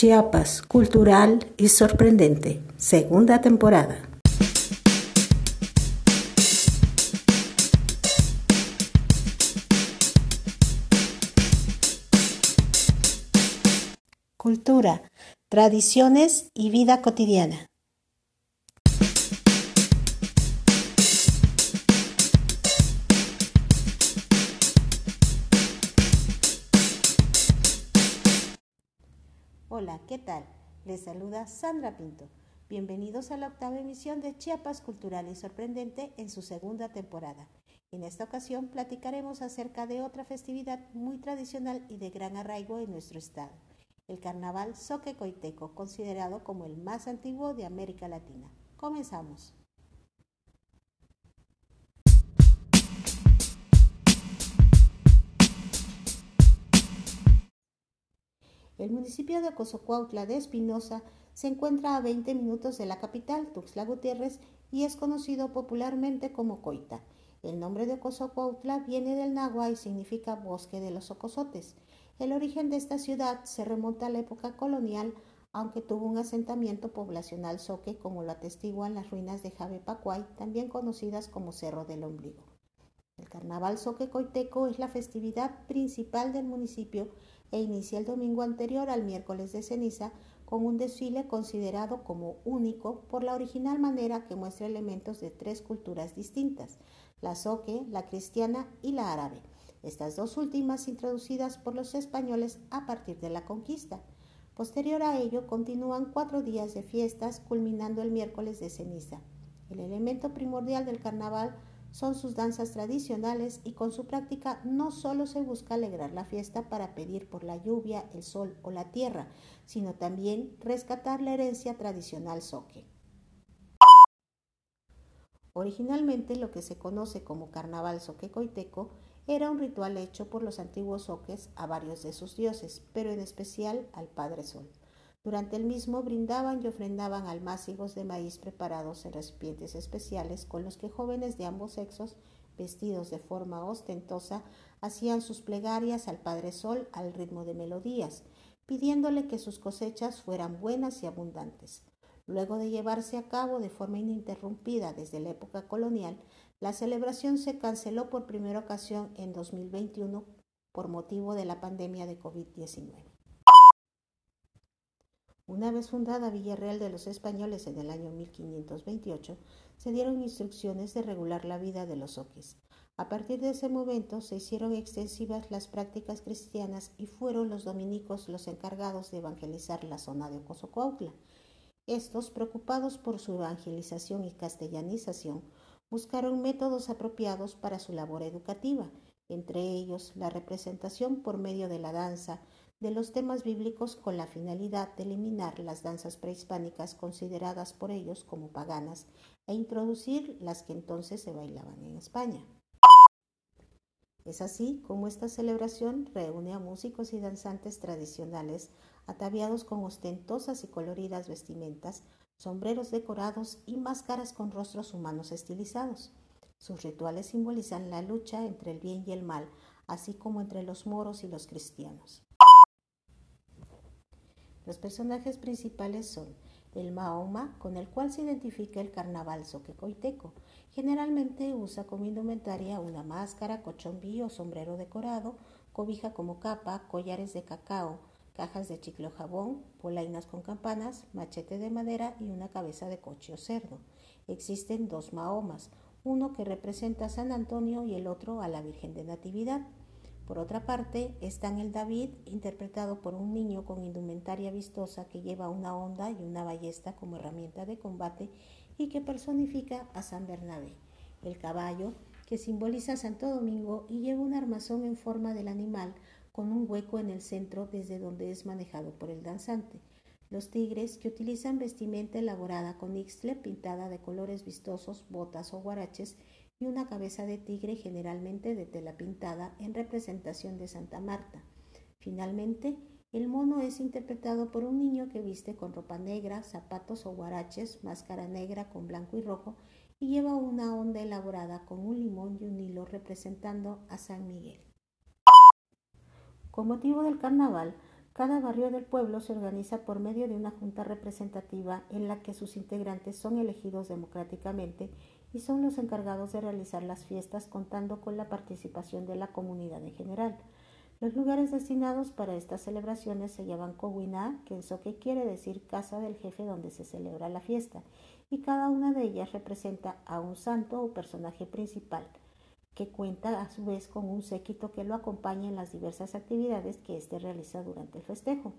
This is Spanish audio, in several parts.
Chiapas, cultural y sorprendente, segunda temporada. Cultura, tradiciones y vida cotidiana. ¿Qué tal? Les saluda Sandra Pinto. Bienvenidos a la octava emisión de Chiapas Cultural y Sorprendente en su segunda temporada. En esta ocasión platicaremos acerca de otra festividad muy tradicional y de gran arraigo en nuestro estado, el Carnaval Soque Coiteco, considerado como el más antiguo de América Latina. Comenzamos. El municipio de Cozocuautla de Espinosa se encuentra a 20 minutos de la capital, Tuxtla Gutiérrez, y es conocido popularmente como Coita. El nombre de Cozocuautla viene del náhuatl y significa bosque de los ocosotes. El origen de esta ciudad se remonta a la época colonial, aunque tuvo un asentamiento poblacional soque, como lo atestiguan las ruinas de Javepacuay, también conocidas como Cerro del Ombligo. El carnaval soque coiteco es la festividad principal del municipio e inicia el domingo anterior al miércoles de ceniza con un desfile considerado como único por la original manera que muestra elementos de tres culturas distintas, la soque, la cristiana y la árabe, estas dos últimas introducidas por los españoles a partir de la conquista. Posterior a ello continúan cuatro días de fiestas culminando el miércoles de ceniza. El elemento primordial del carnaval son sus danzas tradicionales y con su práctica no solo se busca alegrar la fiesta para pedir por la lluvia, el sol o la tierra, sino también rescatar la herencia tradicional soque. Originalmente lo que se conoce como carnaval soque-coiteco era un ritual hecho por los antiguos soques a varios de sus dioses, pero en especial al Padre Sol. Durante el mismo brindaban y ofrendaban almácigos de maíz preparados en recipientes especiales con los que jóvenes de ambos sexos, vestidos de forma ostentosa, hacían sus plegarias al Padre Sol al ritmo de melodías, pidiéndole que sus cosechas fueran buenas y abundantes. Luego de llevarse a cabo de forma ininterrumpida desde la época colonial, la celebración se canceló por primera ocasión en 2021 por motivo de la pandemia de COVID-19. Una vez fundada Villarreal de los Españoles en el año 1528, se dieron instrucciones de regular la vida de los oques. A partir de ese momento se hicieron extensivas las prácticas cristianas y fueron los dominicos los encargados de evangelizar la zona de Ocosocuautla. Estos, preocupados por su evangelización y castellanización, buscaron métodos apropiados para su labor educativa, entre ellos la representación por medio de la danza, de los temas bíblicos con la finalidad de eliminar las danzas prehispánicas consideradas por ellos como paganas e introducir las que entonces se bailaban en España. Es así como esta celebración reúne a músicos y danzantes tradicionales ataviados con ostentosas y coloridas vestimentas, sombreros decorados y máscaras con rostros humanos estilizados. Sus rituales simbolizan la lucha entre el bien y el mal, así como entre los moros y los cristianos. Los personajes principales son el Mahoma, con el cual se identifica el carnaval soquecoiteco. Generalmente usa como indumentaria una máscara, cochombí o sombrero decorado, cobija como capa, collares de cacao, cajas de chiclo jabón, polainas con campanas, machete de madera y una cabeza de coche o cerdo. Existen dos Mahomas, uno que representa a San Antonio y el otro a la Virgen de Natividad. Por otra parte, está el David, interpretado por un niño con indumentaria vistosa que lleva una honda y una ballesta como herramienta de combate y que personifica a San Bernabé. El caballo, que simboliza a Santo Domingo y lleva un armazón en forma del animal con un hueco en el centro desde donde es manejado por el danzante. Los tigres, que utilizan vestimenta elaborada con ixtle pintada de colores vistosos, botas o guaraches, y una cabeza de tigre generalmente de tela pintada en representación de Santa Marta. Finalmente, el mono es interpretado por un niño que viste con ropa negra, zapatos o guaraches, máscara negra con blanco y rojo y lleva una onda elaborada con un limón y un hilo representando a San Miguel. Con motivo del carnaval, Cada barrio del pueblo se organiza por medio de una junta representativa en la que sus integrantes son elegidos democráticamente y son los encargados de realizar las fiestas contando con la participación de la comunidad en general. Los lugares destinados para estas celebraciones se llaman Kowina, que eso que quiere decir casa del jefe donde se celebra la fiesta, y cada una de ellas representa a un santo o personaje principal que cuenta a su vez con un séquito que lo acompaña en las diversas actividades que éste realiza durante el festejo.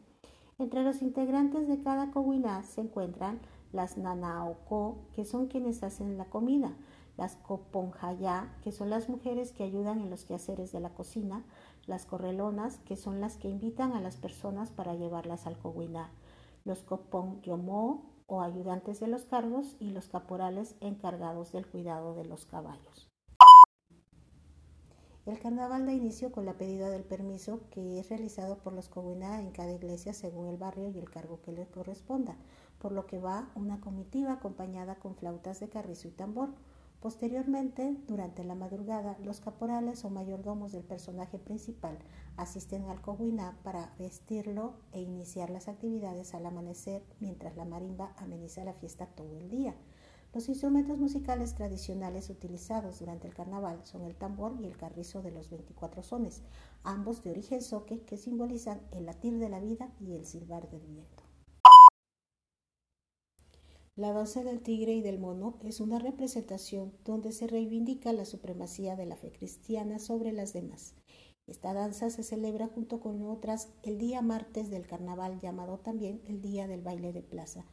Entre los integrantes de cada comunidad se encuentran las nanaoko, que son quienes hacen la comida, las koponjaya, que son las mujeres que ayudan en los quehaceres de la cocina, las correlonas, que son las que invitan a las personas para llevarlas al cowiná, los yomo o ayudantes de los cargos y los caporales encargados del cuidado de los caballos. El carnaval da inicio con la pedida del permiso que es realizado por los comunidad en cada iglesia según el barrio y el cargo que le corresponda, por lo que va una comitiva acompañada con flautas de carrizo y tambor. Posteriormente, durante la madrugada, los caporales o mayordomos del personaje principal asisten al coguiná para vestirlo e iniciar las actividades al amanecer mientras la marimba ameniza la fiesta todo el día. Los instrumentos musicales tradicionales utilizados durante el carnaval son el tambor y el carrizo de los 24 sones, ambos de origen soque que simbolizan el latir de la vida y el silbar del viento. La danza del tigre y del mono es una representación donde se reivindica la supremacía de la fe cristiana sobre las demás. Esta danza se celebra junto con otras el día martes del carnaval llamado también el día del baile de plaza,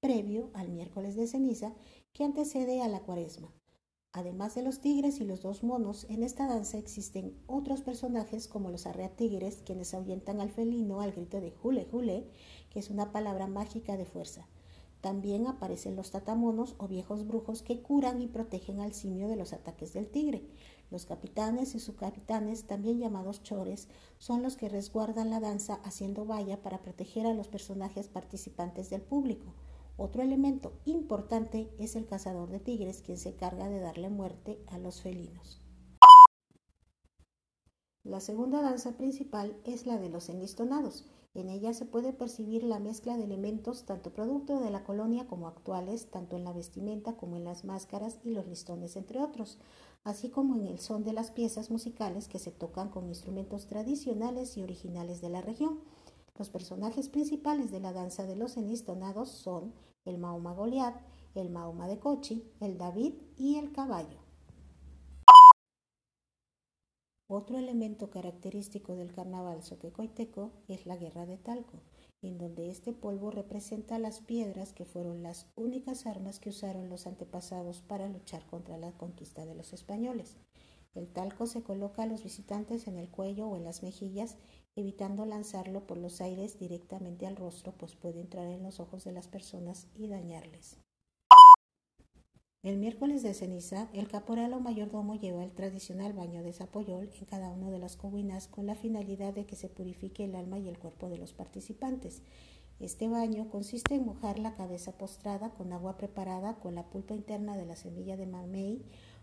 previo al miércoles de ceniza que antecede a la cuaresma. Además de los tigres y los dos monos, en esta danza existen otros personajes como los tigres quienes ahuyentan al felino al grito de jule jule, que es una palabra mágica de fuerza. También aparecen los tatamonos o viejos brujos que curan y protegen al simio de los ataques del tigre. Los capitanes y subcapitanes, también llamados chores, son los que resguardan la danza haciendo valla para proteger a los personajes participantes del público. Otro elemento importante es el cazador de tigres, quien se encarga de darle muerte a los felinos. La segunda danza principal es la de los enlistonados. En ella se puede percibir la mezcla de elementos tanto producto de la colonia como actuales, tanto en la vestimenta como en las máscaras y los listones, entre otros, así como en el son de las piezas musicales que se tocan con instrumentos tradicionales y originales de la región. Los personajes principales de la danza de los enlistonados son el Mahoma Goliat, el Mahoma de Cochi, el David y el caballo. Otro elemento característico del carnaval soquecoiteco es la guerra de talco, en donde este polvo representa las piedras que fueron las únicas armas que usaron los antepasados para luchar contra la conquista de los españoles. El talco se coloca a los visitantes en el cuello o en las mejillas evitando lanzarlo por los aires directamente al rostro, pues puede entrar en los ojos de las personas y dañarles. El miércoles de ceniza, el caporal o mayordomo lleva el tradicional baño de zapoyol en cada una de las cobinas con la finalidad de que se purifique el alma y el cuerpo de los participantes. Este baño consiste en mojar la cabeza postrada con agua preparada con la pulpa interna de la semilla de mamey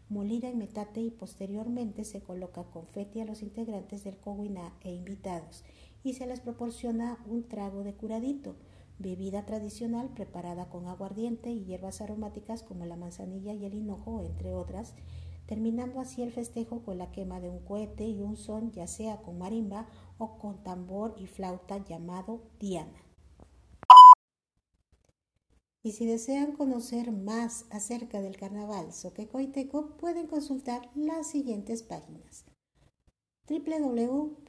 molida en metate y posteriormente se coloca confeti a los integrantes del coguiná e invitados y se les proporciona un trago de curadito, bebida tradicional preparada con aguardiente y hierbas aromáticas como la manzanilla y el hinojo, entre otras, terminando así el festejo con la quema de un cohete y un son, ya sea con marimba o con tambor y flauta llamado diana. Y si desean conocer más acerca del carnaval soquecoiteco, pueden consultar las siguientes páginas. www.f.com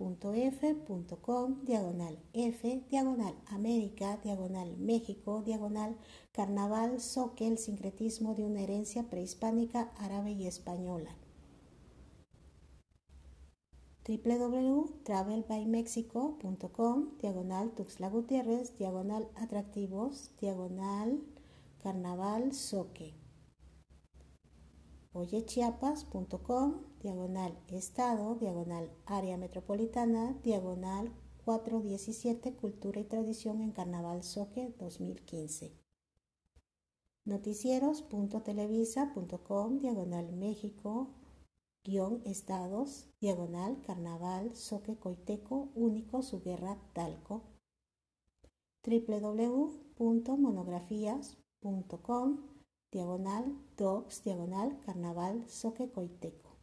diagonal F diagonal América diagonal México diagonal Carnaval Soque el sincretismo de una herencia prehispánica árabe y española www.travelbymexico.com, diagonal Tuxtla Gutiérrez, diagonal atractivos, diagonal carnaval soque. oyechiapas.com, diagonal estado, diagonal área metropolitana, diagonal 417 Cultura y Tradición en Carnaval Soque 2015. Noticieros.televisa.com, diagonal México, guion estados, diagonal, carnaval, soque coiteco, único, su guerra, talco, www.monografías.com diagonal docs diagonal carnaval soque coiteco.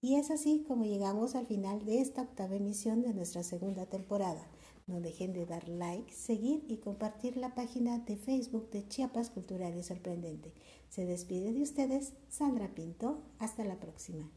Y es así como llegamos al final de esta octava emisión de nuestra segunda temporada. No dejen de dar like, seguir y compartir la página de Facebook de Chiapas Cultural y Sorprendente. Se despide de ustedes Sandra Pinto. Hasta la próxima.